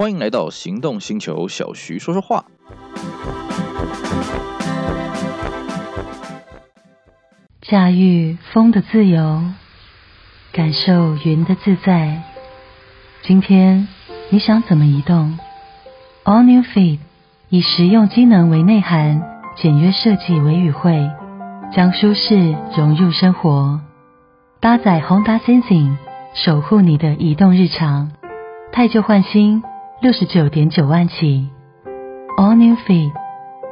欢迎来到行动星球，小徐说说话。驾驭风的自由，感受云的自在。今天你想怎么移动？All New Feet 以实用机能为内涵，简约设计为语汇，将舒适融入生活。搭载 Honda Sensing，守护你的移动日常。汰旧换新。六十九点九万起，All New Feet，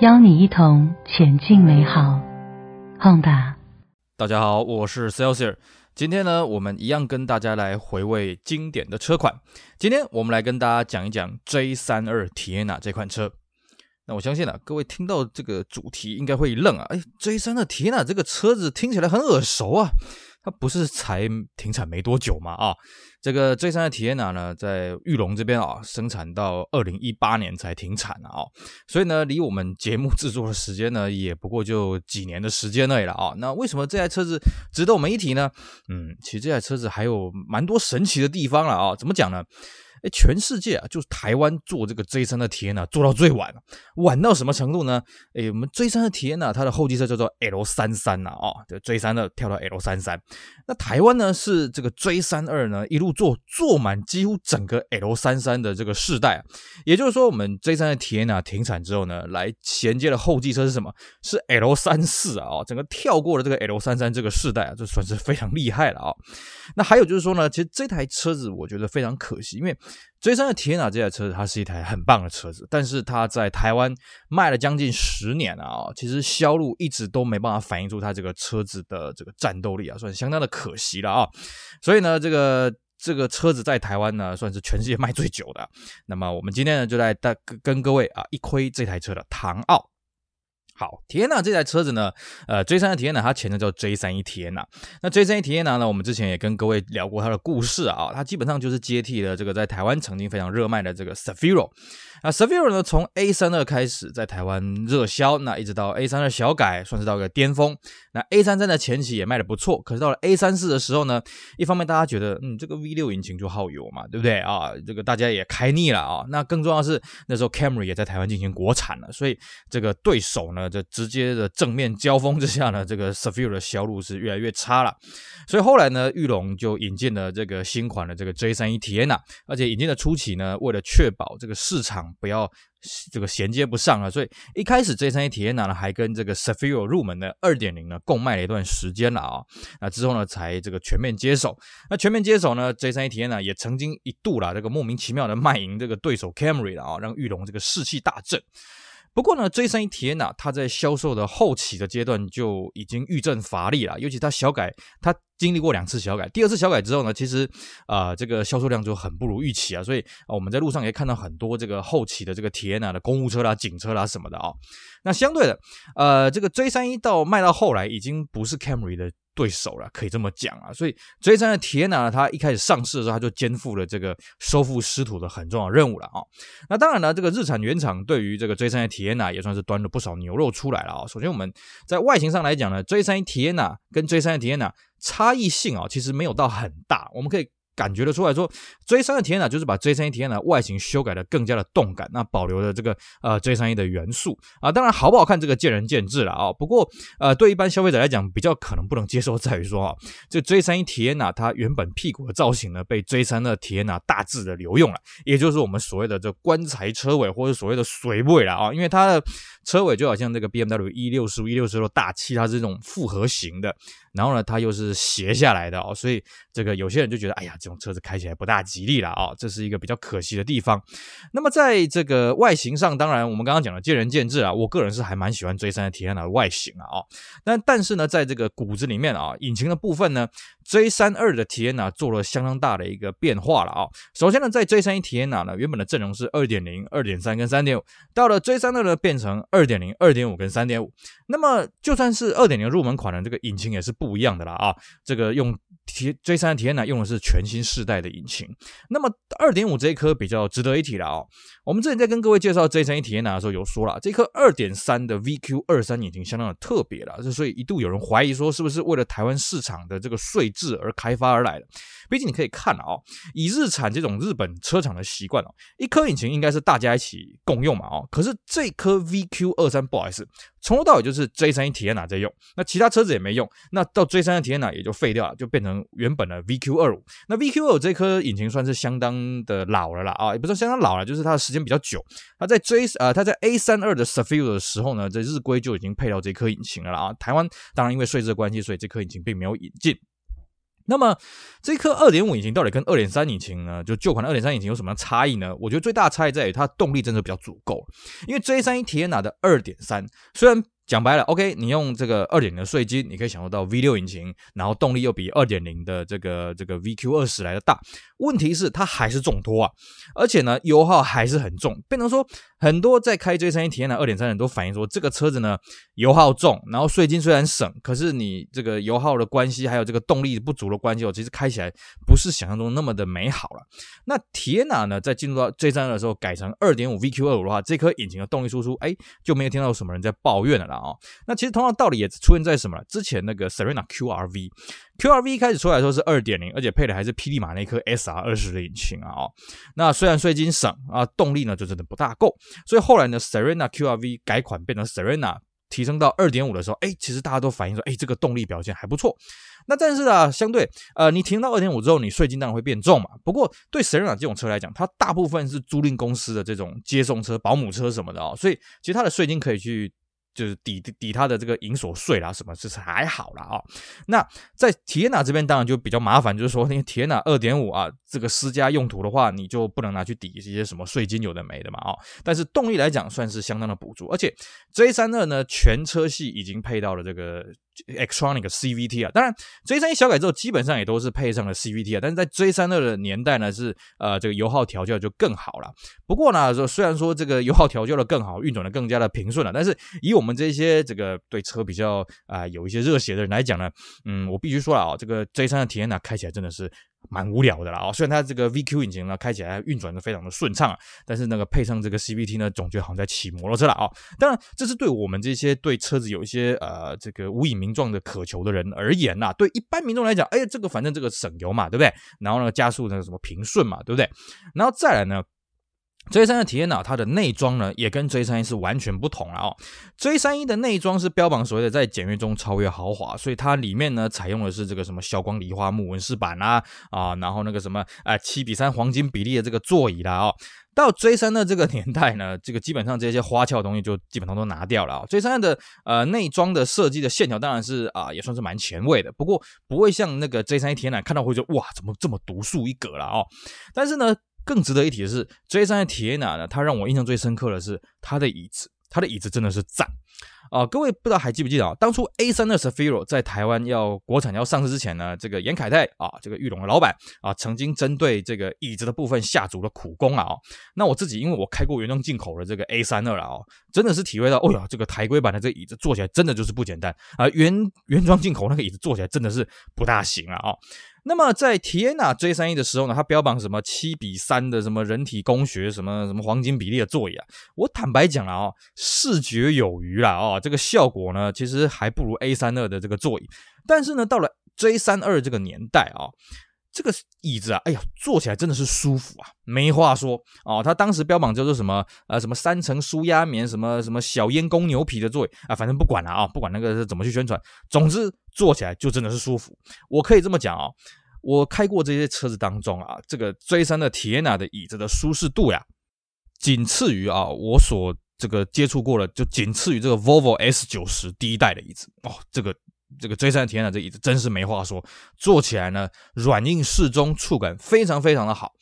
邀你一同前进美好。Honda，大家好，我是 Celsius。今天呢，我们一样跟大家来回味经典的车款。今天我们来跟大家讲一讲 J32 Tiana 这款车。那我相信啊，各位听到这个主题应该会愣啊，哎，J32 Tiana 这个车子听起来很耳熟啊。它不是才停产没多久嘛？啊，这个 J 三的 t i n a 呢，在玉龙这边啊，生产到二零一八年才停产啊，所以呢，离我们节目制作的时间呢，也不过就几年的时间内了啊。那为什么这台车子值得我们一提呢？嗯，其实这台车子还有蛮多神奇的地方了啊。怎么讲呢？哎，全世界啊，就是台湾做这个 J32 Tiana 做到最晚，晚到什么程度呢？哎，我们 J32 Tiana 它的后继车叫做 L33 呐，哦，这 J32 跳到 L33。那台湾呢是这个 J32 呢一路做做满几乎整个 L33 的这个世代啊，也就是说我们 J32 Tiana 停产之后呢，来衔接的后继车是什么？是 L34 啊，整个跳过了这个 L33 这个世代啊，这算是非常厉害了啊。那还有就是说呢，其实这台车子我觉得非常可惜，因为追三的 Tiana 这台车子，它是一台很棒的车子，但是它在台湾卖了将近十年了啊，其实销路一直都没办法反映出它这个车子的这个战斗力啊，算相当的可惜了啊。所以呢，这个这个车子在台湾呢，算是全世界卖最久的。那么我们今天呢，就来带跟各位啊一窥这台车的唐奥。好，Tiana 这台车子呢，呃，J32 Tiana 它前身叫 J31 Tiana。那 J31 Tiana 呢，我们之前也跟各位聊过它的故事啊，它基本上就是接替了这个在台湾曾经非常热卖的这个 Safiro。那 Safiro 呢，从 A32 开始在台湾热销，那一直到 A32 小改，算是到一个巅峰。那 A33 的前期也卖的不错，可是到了 A34 的时候呢，一方面大家觉得，嗯，这个 V6 引擎就耗油嘛，对不对啊？这个大家也开腻了啊。那更重要是，那时候 Camry 也在台湾进行国产了，所以这个对手呢，这直接的正面交锋之下呢，这个 Safiro 的销路是越来越差了。所以后来呢，玉龙就引进了这个新款的这个 J31 Tiana，而且引进的初期呢，为了确保这个市场不要这个衔接不上啊，所以一开始 J31 Tiana 呢，还跟这个 Safiro 入门的2.0呢共卖了一段时间了啊，那之后呢才这个全面接手。那全面接手呢，J31 Tiana 也曾经一度啦，这个莫名其妙的卖赢这个对手 Camry 了啊，让玉龙这个士气大振。不过呢，J31 Tiana 它在销售的后期的阶段就已经遇阵乏力了，尤其它小改，它经历过两次小改，第二次小改之后呢，其实啊、呃、这个销售量就很不如预期啊，所以我们在路上也看到很多这个后期的这个 Tiana 的公务车啦、警车啦什么的啊、哦。那相对的，呃，这个 J31 到卖到后来已经不是 Camry 的。对手了，可以这么讲啊，所以 J3 的 Tiana 它一开始上市的时候，它就肩负了这个收复失土的很重要任务了啊。那当然了，这个日产原厂对于这个 J3 的 Tiana 也算是端了不少牛肉出来了啊。首先我们在外形上来讲呢，J31 Tiana 跟 J3 的 Tiana 差异性啊，其实没有到很大，我们可以。感觉得出来说，J31 Tiana 就是把 J31 Tiana 外形修改的更加的动感，那保留了这个呃 J31 的元素啊，当然好不好看这个见仁见智了啊。不过呃，对一般消费者来讲，比较可能不能接受在于说啊，这 J31 Tiana 它原本屁股的造型呢，被 J32 Tiana 大致的留用了，也就是我们所谓的这棺材车尾或者所谓的水尾了啊，因为它的车尾就好像这个 BMW E65 E66 大气，它是这种复合型的。然后呢，它又是斜下来的哦，所以这个有些人就觉得，哎呀，这种车子开起来不大吉利了啊、哦，这是一个比较可惜的地方。那么在这个外形上，当然我们刚刚讲的见仁见智啊，我个人是还蛮喜欢追三的体验的外形啊，哦，但但是呢，在这个骨子里面啊，引擎的部分呢 J 三二的 Tiana 做了相当大的一个变化了啊、首先呢，在 J 三一 Tiana 呢，原本的阵容是二点零、二点三跟三点五，到了 J 三二呢，变成二点零、二点五跟三点五。那么就算是二点零入门款的这个引擎也是。不一样的啦啊，这个用 J32 Tiana 用的是全新世代的引擎。那么二点五这一颗比较值得一提了啊。我们之前在跟各位介绍 J31 Tiana 的时候有说了，这颗二点三的 VQ 二三引擎相当的特别了，所以一度有人怀疑说是不是为了台湾市场的这个税制而开发而来的。毕竟你可以看啊、哦，以日产这种日本车厂的习惯哦，一颗引擎应该是大家一起共用嘛哦。可是这颗 VQ 二三不好意思，从头到尾就是 J 三一体验哪在用，那其他车子也没用，那到 J 三的体验哪也就废掉了，就变成原本的 VQ 二五。那 VQ 二五这颗引擎算是相当的老了啦啊，也不是相当老了，就是它的时间比较久。它在 J 啊，它在 A 三二的 Sefio 的时候呢，在日规就已经配到这颗引擎了啦啊。台湾当然因为税制的关系，所以这颗引擎并没有引进。那么这颗二点五引擎到底跟二点三引擎呢？就旧款的二点三引擎有什么差异呢？我觉得最大差异在于它动力真的比较足够，因为 J31 Teana 的二点三虽然。讲白了，OK，你用这个二点零的税金，你可以享受到 V 六引擎，然后动力又比二点零的这个这个 VQ 二十来的大。问题是它还是重托啊，而且呢油耗还是很重。变成说很多在开 J31 体验的二点三人都反映说，这个车子呢油耗重，然后税金虽然省，可是你这个油耗的关系，还有这个动力不足的关系，哦，其实开起来不是想象中那么的美好了。那体验呢，在进入到 J32 的时候改成二点五 VQ 二五的话，这颗引擎的动力输出，哎，就没有听到什么人在抱怨了啦。哦，那其实同样道理也出现在什么？之前那个 Serena QRV Q R V 开始出来的时候是二点零，而且配的还是霹雳马那颗 SR 二十的引擎啊。哦，那虽然税金省啊，动力呢就真的不大够，所以后来呢，Serena QRV 改款变成 Serena，提升到二点五的时候，哎，其实大家都反映说，哎，这个动力表现还不错。那但是啊，相对呃，你提升到二点五之后，你税金当然会变重嘛。不过对 Serena 这种车来讲，它大部分是租赁公司的这种接送车、保姆车什么的哦，所以其实它的税金可以去。就是抵抵他的这个银锁税啦，什么就是还好啦啊、哦。那在体验娜这边当然就比较麻烦，就是说那个 Teana 二点五啊，这个私家用途的话，你就不能拿去抵一些什么税金有的没的嘛啊、哦。但是动力来讲算是相当的补助，而且 J 三二呢全车系已经配到了这个 Xtronic CVT 啊。当然 J 三一小改之后基本上也都是配上了 CVT 啊，但是在 J 三二的年代呢是呃这个油耗调教就更好了。不过呢说虽然说这个油耗调教的更好，运转的更加的平顺了，但是以我们这些这个对车比较啊、有一些热血的人来讲呢，嗯，我必须说了啊，这个 J 三的体验呢，开起来真的是蛮无聊的啦哦。虽然它这个 VQ 引擎呢开起来运转的非常的顺畅啊，但是那个配上这个 CVT 呢，总觉得好像在骑摩托车了啊。当然，这是对我们这些对车子有一些呃这个无以名状的渴求的人而言呐。对一般民众来讲，哎，这个反正这个省油嘛，对不对？然后呢，加速那个什么平顺嘛，对不对？然后再来呢。J 三的体验呢，它的内装呢也跟 J 三一是完全不同了哦。J 三一的内装是标榜所谓的在简约中超越豪华，所以它里面呢采用的是这个什么消光梨花木纹饰板啦啊，然后那个什么啊七比三黄金比例的这个座椅啦哦。到 J 三的这个年代呢，这个基本上这些花俏的东西就基本上都拿掉了啊。J 三的呃内装的设计的线条当然是啊也算是蛮前卫的，不过不会像那个 J 三一体验看到会说哇怎么这么独树一格了哦。但是呢。更值得一提的是，J 三的 Teana 呢，它让我印象最深刻的是它的椅子，它的椅子真的是赞啊、各位不知道还记不记得啊？当初 A 三的 s a f i r o 在台湾要国产要上市之前呢，这个严凯泰啊，这个裕隆的老板啊，曾经针对这个椅子的部分下足了苦功啊！哦那我自己因为我开过原装进口的这个 A 三二了啊，真的是体会到，哦呀，这个台规版的这个椅子坐起来真的就是不简单啊！原原装进口那个椅子坐起来真的是不大行啊！啊！那么在 Tiana J 三一的时候呢，它标榜什么七比三的什么人体工学，什么什么黄金比例的座椅啊？我坦白讲了啊，视觉有余了啊，这个效果呢，其实还不如 A 三二的这个座椅。但是呢，到了 J 三二这个年代啊，这个椅子啊，哎呀，坐起来真的是舒服啊，没话说啊。它当时标榜叫做什么呃，什么三层舒压棉，什么什么小烟公牛皮的座椅啊，反正不管了啊，不管那个是怎么去宣传，总之。坐起来就真的是舒服，我可以这么讲啊，我开过这些车子当中啊，这个 J3 的 Teana 的椅子的舒适度呀，仅次于啊我所这个接触过的，就仅次于这个 Volvo S90 第一代的椅子哦，这个这个 J 三田的这椅子真是没话说，坐起来呢软硬适中，触感非常非常的好。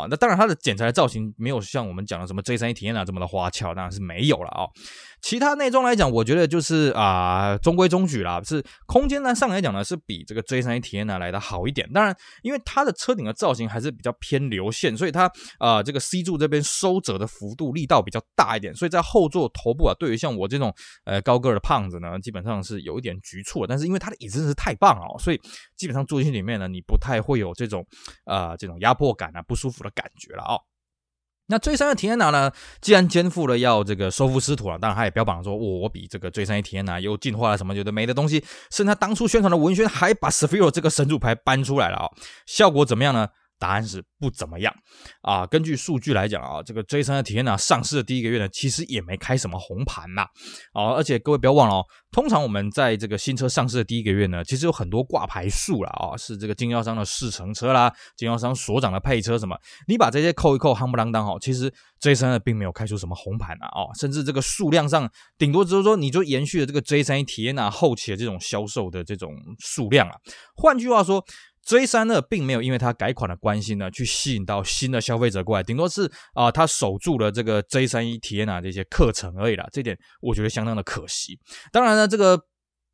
啊，那当然，它的剪裁的造型没有像我们讲的什么 J31 体验啊这么的花俏，当然是没有了啊、其他内装来讲，我觉得就是啊、中规中矩啦。是空间呢上来讲呢，是比这个 J31 体验呢来的好一点。当然，因为它的车顶的造型还是比较偏流线，所以它啊、这个 C 柱这边收折的幅度力道比较大一点。所以在后座头部啊，对于像我这种呃高个的胖子呢，基本上是有一点局促。但是因为它的椅子真是太棒了，所以基本上坐进去里面呢，你不太会有这种啊、呃、这种压迫感啊，不舒服的感觉了啊、哦。那追杀的体验拿呢，既然肩负了要这个收复失土了，当然他也标榜说，我我比这个追杀的体验拿又进化了什么觉得没的东西，甚至他当初宣传的文宣还把 Sphero 这个神主牌搬出来了啊、哦，效果怎么样呢？答案是不怎么样啊！根据数据来讲啊，这个 J32 Tiana 上市的第一个月呢，其实也没开什么红盘呐啊！而且各位不要忘了哦，通常我们在这个新车上市的第一个月呢，其实有很多挂牌数了啊，是这个经销商的试乘车啦，经销商所长的配车什么，你把这些扣一扣，夯不啷当哦，其实 J32 并没有开出什么红盘啊哦，甚至这个数量上，顶多只是说你就延续了这个 J31 Tiana 后期的这种销售的这种数量啊。换句话说。J 三二并没有因为它改款的关系呢，去吸引到新的消费者过来，顶多是啊、呃，守住了这个 J 三一体验啊这些课程而已啦。这点我觉得相当的可惜。当然呢，这个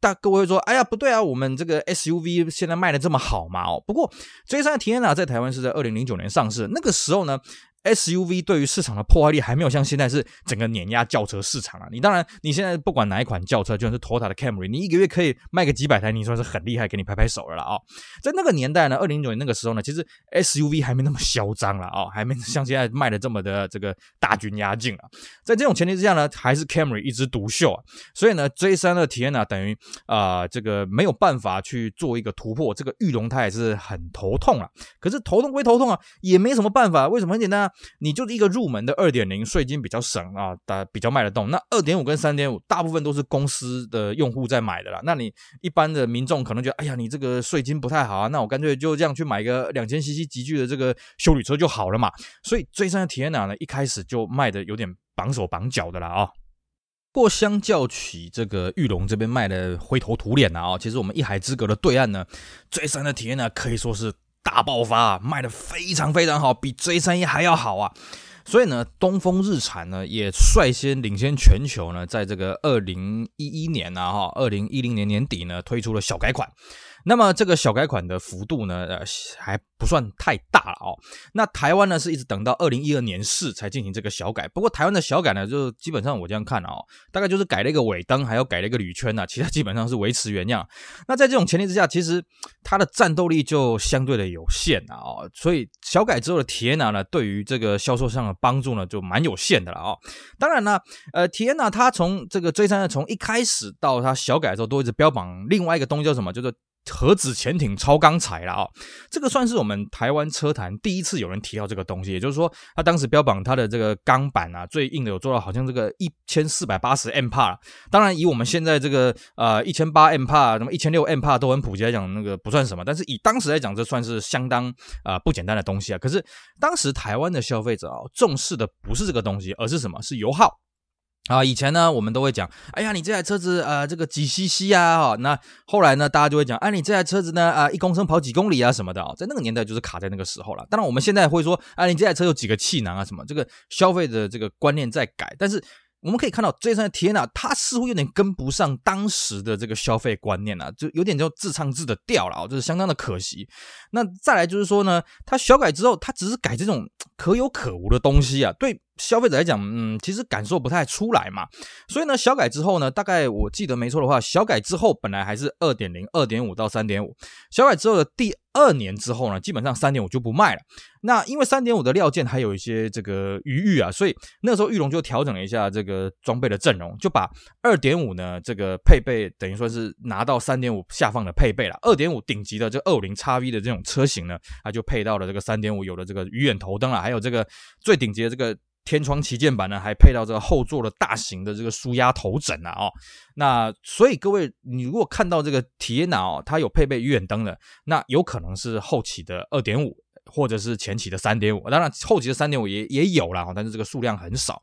大各位会说，哎呀，不对啊，我们这个 SUV 现在卖的这么好嘛？哦，不过 J 三体验啊在台湾是在二零零九年上市，那个时候呢。SUV 对于市场的破坏力还没有像现在是整个碾压轿车市场啊！你当然，你现在不管哪一款轿车，就算是 Toyota 的 Camry，你一个月可以卖个几百台，你算是很厉害，给你拍拍手了啦啊！在那个年代呢，二零零九年那个时候呢，其实 SUV 还没那么嚣张了啊，还没像现在卖的这么的这个大军压境啊！在这种前提之下呢，还是 Camry 一枝独秀啊！所以呢，J3 的体验呢，等于啊、这个没有办法去做一个突破，这个裕隆它也是很头痛啊。可是头痛归头痛啊，也没什么办法。为什么？很简单啊，你就是一个。入门的二点零税金比较省啊，大比较卖得动。那二点五跟三点五大部分都是公司的用户在买的啦。那你一般的民众可能觉得，哎呀，你这个税金不太好啊，那我干脆就这样去买一个两千 CC 级距的这个修理车就好了嘛。所以 J3 Tiana 呢，一开始就卖的有点绑手绑脚的啦啊。不过相较起这个玉龙这边卖的灰头土脸的啊，其实我们一海之隔的对岸呢，J3 的体验呢可以说是大爆发啊，卖的非常非常好，比 J 三一还要好啊。所以呢，东风日产呢也率先领先全球呢，在这个二零一一年呢，哈，二零一零年年底呢推出了小改款。那么这个小改款的幅度呢，呃，还不算太大了哦。那台湾呢，是一直等到二零一二年四才进行这个小改。不过台湾的小改呢，就基本上我这样看哦，大概就是改了一个尾灯，还有改了一个铝圈呐，其他基本上是维持原样。那在这种前提之下，其实它的战斗力就相对的有限啊。哦。所以小改之后的体验呢，对于这个销售上的帮助呢，就蛮有限的了哦。当然呢，呃，体验呢，它从这个 J3 呢，从一开始到它小改之后，都一直标榜另外一个东西叫什么，叫做。核子潜艇超钢材了啊，这个算是我们台湾车坛第一次有人提到这个东西，也就是说，他当时标榜它的这个钢板啊，最硬的有做到好像这个一千四百八十 MPa。当然，以我们现在这个呃一千八 MPa，什么一千六 MPa 都很普及来讲，那个不算什么。但是以当时来讲，这算是相当啊、不简单的东西啊。可是当时台湾的消费者啊，重视的不是这个东西，而是什么？是油耗。啊，以前呢，我们都会讲，哎呀，你这台车子，呃，这个几 CC 啊，哈，那后来呢，大家就会讲，哎，你这台车子呢，啊，一公升跑几公里啊，什么的啊，在那个年代就是卡在那个时候了。当然，我们现在会说，哎，你这台车有几个气囊啊，什么，这个消费的这个观念在改，但是。我们可以看到，J3 的体验啊，它似乎有点跟不上当时的这个消费观念啊，就有点就自唱自的掉了啊，就是相当的可惜。那再来就是说呢，它小改之后，它只是改这种可有可无的东西啊，对消费者来讲，嗯，其实感受不太出来嘛。所以呢，小改之后呢，大概我记得没错的话，小改之后本来还是二点零、二点五到三点五，小改之后的第二年之后呢，基本上三点五就不卖了。那因为三点五的料件还有一些这个余裕啊，所以那时候裕隆就调整了一下这个装备的阵容，就把二点五呢这个配备等于说是拿到三点五下放的配备了。二点五顶级的这二五零 XV 的这种车型呢，它就配到了这个三点五有了这个鱼眼头灯了，还有这个最顶级的这个天窗旗舰版呢，还配到这个后座的大型的这个舒压头枕啊哦。那所以各位，你如果看到这个体验呢哦，它有配备鱼眼灯的，那有可能是后期的二点五。或者是前期的三点五，当然后期的三点五也也有了，但是这个数量很少。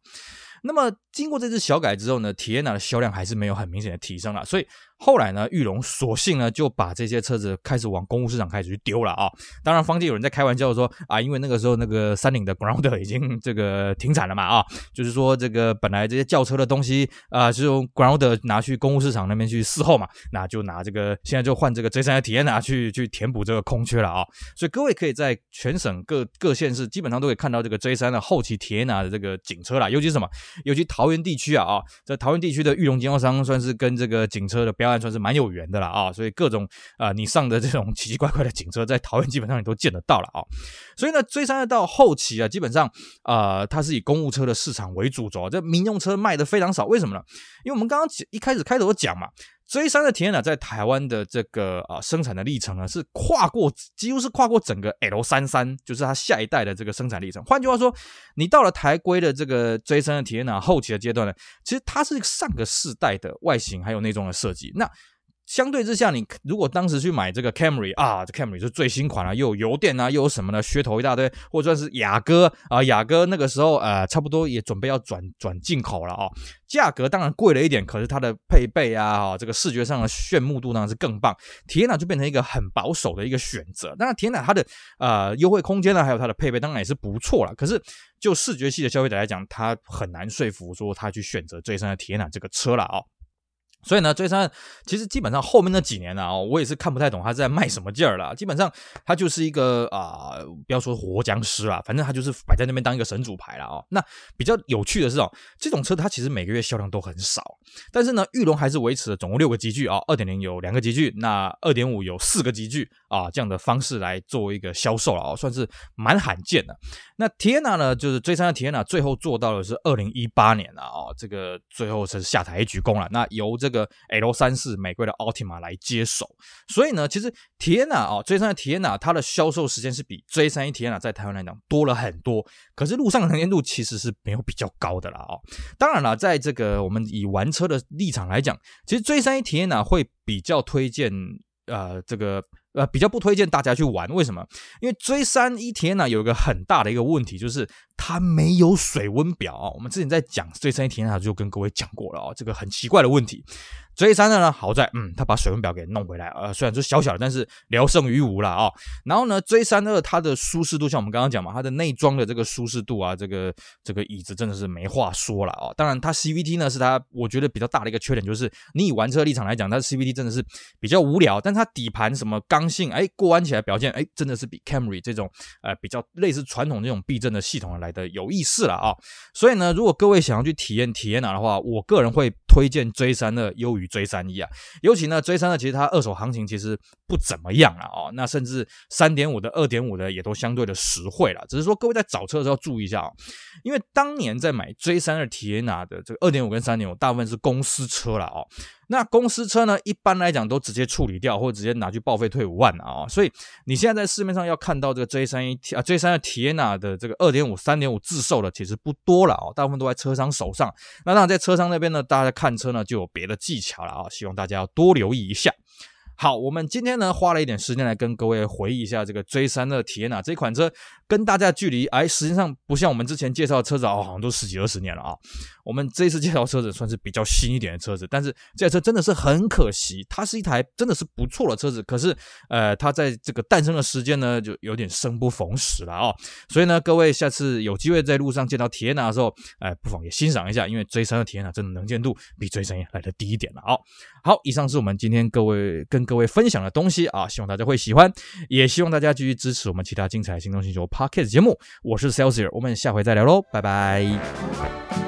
那么经过这次小改之后呢，体验的销量还是没有很明显的提升了，所以。后来呢，裕隆索性呢就把这些车子开始往公务市场开始去丢了啊。当然，坊间有人在开玩笑说啊，因为那个时候那个三菱的 Ground 已经这个停产了嘛啊，就是说这个本来这些轿车的东西啊，就用 Ground 拿去公务市场那边去伺候嘛，那就拿这个现在就换这个 J3 的体验拿去去填补这个空缺了啊。所以各位可以在全省各各县市基本上都可以看到这个 J3 的后期体验拿的这个警车啦，尤其什么，尤其桃园地区啊啊，在桃园地区的裕隆经销商算是跟这个警车的标。亚岸算是蛮有缘的了啊，所以各种啊、你上的这种奇奇怪怪的警车，在桃园基本上你都见得到了啊。所以呢追三的到后期啊，基本上啊、它是以公务车的市场为主轴，这民用车卖的非常少，为什么呢？因为我们刚刚一开始开头讲嘛。J 三的体验呢在台湾的这个啊生产的历程呢，是跨过几乎是跨过整个 L 三三就是它下一代的这个生产历程。换句话说，你到了台规的这个 J 三的体验呢后期的阶段呢，其实它是上个世代的外形还有内装的设计。那相对之下，你如果当时去买这个 Camry 啊，这 Camry 是最新款了，啊，又有油电啊，又有什么呢？噱头一大堆，或者说是雅阁啊，雅阁那个时候呃，差不多也准备要转转进口了啊，价格当然贵了一点，可是它的配备啊，这个视觉上的炫目度当然是更棒。Teana 就变成一个很保守的一个选择。当然天哪它的呃优惠空间呢，还有它的配备当然也是不错了。可是就视觉系的消费者来讲，他很难说服说他去选择 J3 的 Teana 这个车了啊。所以呢追三其实基本上后面那几年呢、啊，我也是看不太懂他在卖什么劲儿了。基本上他就是一个啊、不要说活僵尸啊，反正他就是摆在那边当一个神主牌了啊。那比较有趣的是哦，这种车它其实每个月销量都很少，但是呢，玉龙还是维持了总共六个集聚啊，二点零有两个集聚，那二点五有四个集聚啊，这样的方式来作为一个销售了啊，算是蛮罕见的。那 Teana 呢，就是追三的 Teana 最后做到的是二零一八年了啊，这个最后是下台一鞠躬了。那由这这个 L 三四美规的 Altima 来接手，所以呢，其实 Teana 啊，J3 的 Teana 它的销售时间是比 J31 Teana 在台湾来讲多了很多，可是路上的能见度其实是没有比较高的了啊。当然了，在这个我们以玩车的立场来讲，其实 J31 Teana 会比较推荐呃这个。呃，比较不推荐大家去玩，为什么？因为 J31 Teana 有一个很大的一个问题，就是它没有水温表啊。我们之前在讲 J31 Teana 就跟各位讲过了啊，这个很奇怪的问题。J3 的呢，好在嗯，他把水温表给弄回来，呃，虽然说小小的，但是聊胜于无了啊、哦。然后呢，J32 它的舒适度，像我们刚刚讲嘛，它的内装的这个舒适度啊，这个这个椅子真的是没话说了啊、哦。当然，它 CVT 呢是它我觉得比较大的一个缺点，就是你以玩车立场来讲，它 CVT 真的是比较无聊。但它底盘什么刚性，哎，过弯起来表现，哎，真的是比 Camry 这种呃比较类似传统这种避震的系统来的有意思了啊、所以呢，如果各位想要去体验体验哪的话，我个人会推荐 J32 优于 J31 啊。尤其呢，J32 其实它二手行情其实不怎么样了哦，那甚至三点五的、二点五的也都相对的实惠了。只是说各位在找车的时候注意一下哦，因为当年在买 J32 Teana 的这个二点五跟三点五，大部分是公司车了哦。那公司车呢，一般来讲都直接处理掉，或者直接拿去报废退五万啊、所以你现在在市面上要看到这个 J31 啊 J32 TNA 的这个二点五、三点五自售的，其实不多了哦，大部分都在车商手上。那当然在车商那边呢，大家看车呢就有别的技巧了啊、希望大家要多留意一下。好，我们今天呢花了一点时间来跟各位回忆一下这个 J32 TNA 这款车，跟大家距离哎，实际上不像我们之前介绍的车子哦，好像都十几二十年了啊。我们这一次介绍车子算是比较新一点的车子，但是这台车真的是很可惜，它是一台真的是不错的车子，可是呃，它在这个诞生的时间呢，就有点生不逢时了啊。所以呢，各位下次有机会在路上见到 Teana 的时候，哎，不妨也欣赏一下，因为 J32 Teana 真的能见度比 J31 来的低一点了啊。好，以上是我们今天各位跟各位分享的东西啊，希望大家会喜欢，也希望大家继续支持我们其他精彩的行动星球 Podcast 节目。我是 Celsius，我们下回再聊喽，拜拜。